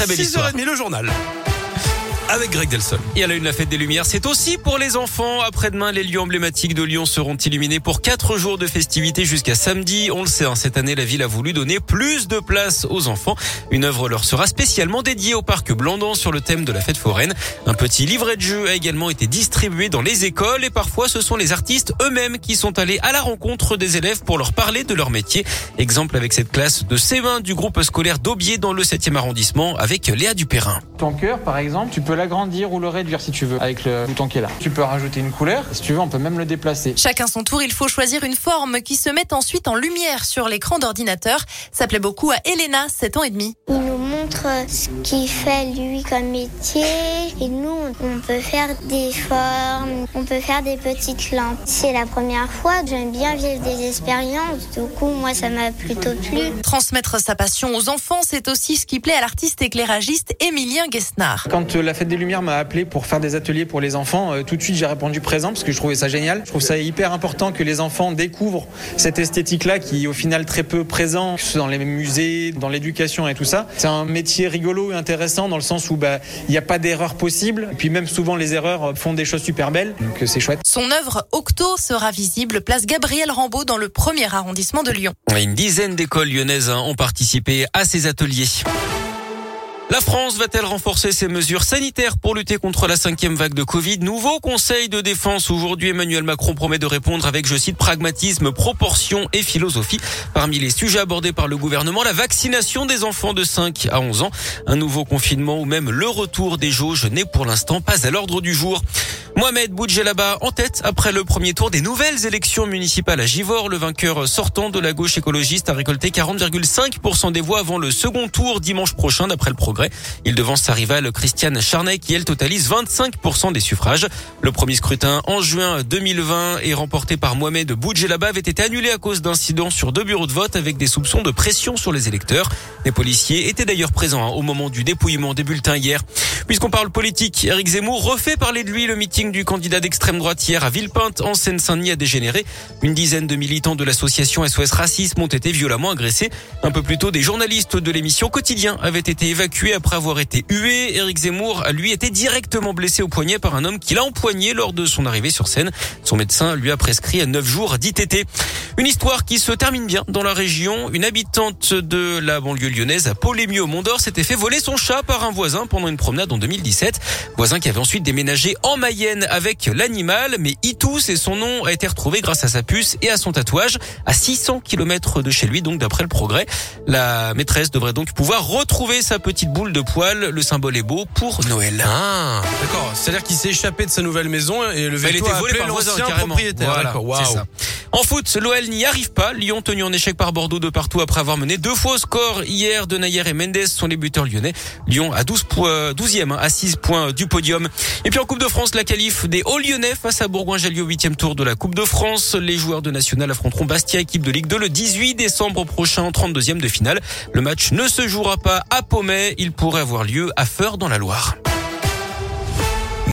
très belle histoire. 6h30 le journal avec Greg Delson. Et à la une, la fête des Lumières, c'est aussi pour les enfants. Après-demain, les lieux emblématiques de Lyon seront illuminés pour quatre jours de festivités jusqu'à samedi. On le sait, hein, cette année, la ville a voulu donner plus de place aux enfants. Une œuvre leur sera spécialement dédiée au parc Blandon sur le thème de la fête foraine. Un petit livret de jeu a également été distribué dans les écoles et parfois ce sont les artistes eux-mêmes qui sont allés à la rencontre des élèves pour leur parler de leur métier. Exemple avec cette classe de C20 du groupe scolaire d'Aubier dans le 7e arrondissement avec Léa Dupérin. Ton cœur, par exemple, tu peux l'agrandir ou le réduire si tu veux avec le bouton qui est là. Tu peux rajouter une couleur. Si tu veux, on peut même le déplacer. Chacun son tour, il faut choisir une forme qui se met ensuite en lumière sur l'écran d'ordinateur. Ça plaît beaucoup à Elena, 7 ans et demi. Il nous montre ce qu'il fait lui comme métier et nous on peut faire des formes, on peut faire des petites lampes. C'est la première fois, j'aime bien vivre des expériences, du coup moi ça m'a plutôt plu. Transmettre sa passion aux enfants, c'est aussi ce qui plaît à l'artiste éclairagiste Émilien Guesnard. Quand euh, la Fête des Lumières m'a appelé pour faire des ateliers pour les enfants, euh, tout de suite j'ai répondu présent parce que je trouvais ça génial. Je trouve ça hyper important que les enfants découvrent cette esthétique-là qui est au final très peu présent, que ce soit dans les musées, dans l'éducation et tout ça. C'est un métier rigolo et intéressant dans le sens où bah, il n'y a pas d'erreur possible. Et puis même souvent les erreurs font des choses super belles, donc euh, c'est chouette. Son œuvre Octo sera visible place Gabriel Rambaud dans le premier arrondissement de Lyon. Une dizaine d'écoles lyonnaises hein, ont participé à ces ateliers. La France va-t-elle renforcer ses mesures sanitaires pour lutter contre la cinquième vague de Covid? Nouveau conseil de défense aujourd'hui. Emmanuel Macron promet de répondre avec, je cite, pragmatisme, proportion et philosophie. Parmi les sujets abordés par le gouvernement, la vaccination des enfants de 5 à 11 ans, un nouveau confinement ou même le retour des jauges n'est pour l'instant pas à l'ordre du jour. Mohamed Boudjelaba en tête après le premier tour des nouvelles élections municipales à Givors. Le vainqueur sortant de la gauche écologiste a récolté 40,5% des voix avant le second tour dimanche prochain d'après le progrès. Il devance sa rivale Christiane Charnay qui elle totalise 25% des suffrages. Le premier scrutin en juin 2020 est remporté par Mohamed Boudjelaba avait été annulé à cause d'incidents sur deux bureaux de vote avec des soupçons de pression sur les électeurs. Les policiers étaient d'ailleurs présents hein, au moment du dépouillement des bulletins hier. Puisqu'on parle politique, Eric Zemmour refait parler de lui le meeting du candidat d'extrême droite hier à Villepinte en Seine-Saint-Denis a dégénéré. Une dizaine de militants de l'association SOS Racisme ont été violemment agressés. Un peu plus tôt, des journalistes de l'émission Quotidien avaient été évacués après avoir été hués. Eric Zemmour a lui été directement blessé au poignet par un homme qui l'a empoigné lors de son arrivée sur scène. Son médecin lui a prescrit 9 jours d'ITT. Une histoire qui se termine bien dans la région. Une habitante de la banlieue lyonnaise à Polémieux au Mont d'Or s'était fait voler son chat par un voisin pendant une promenade en 2017. Voisin qui avait ensuite déménagé en Mayenne avec l'animal, mais Itous et son nom a été retrouvé grâce à sa puce et à son tatouage à 600 km de chez lui, donc d'après le progrès. La maîtresse devrait donc pouvoir retrouver sa petite boule de poil. Le symbole est beau pour Noël. Ah, d'accord. C'est-à-dire qu'il s'est échappé de sa nouvelle maison et le veto était a volée appelé par l'ancien propriétaire. Voilà, D'accord, c'est ça. En foot, l'OL n'y arrive pas. Lyon tenu en échec par Bordeaux de partout après avoir mené deux fois au score hier. De Nayer et Mendes sont les buteurs lyonnais. Lyon à 12 points, 12e, hein, à 6 points du podium. Et puis en Coupe de France, la qualif des Hauts-Lyonnais face à Bourgoin-Jallieu au 8e tour de la Coupe de France. Les joueurs de National affronteront Bastia, équipe de Ligue 2, le 18 décembre prochain en 32e de finale. Le match ne se jouera pas à Pommet. Il pourrait avoir lieu à Feur dans la Loire.